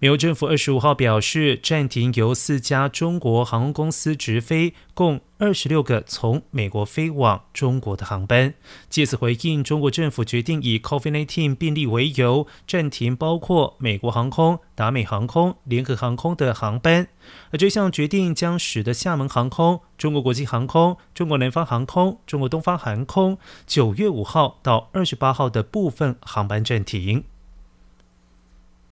美国政府二十五号表示，暂停由四家中国航空公司直飞共二十六个从美国飞往中国的航班，借此回应中国政府决定以 COVID-19 病例为由暂停包括美国航空、达美航空、联合航空的航班。而这项决定将使得厦门航空、中国国际航空、中国南方航空、中国东方航空九月五号到二十八号的部分航班暂停。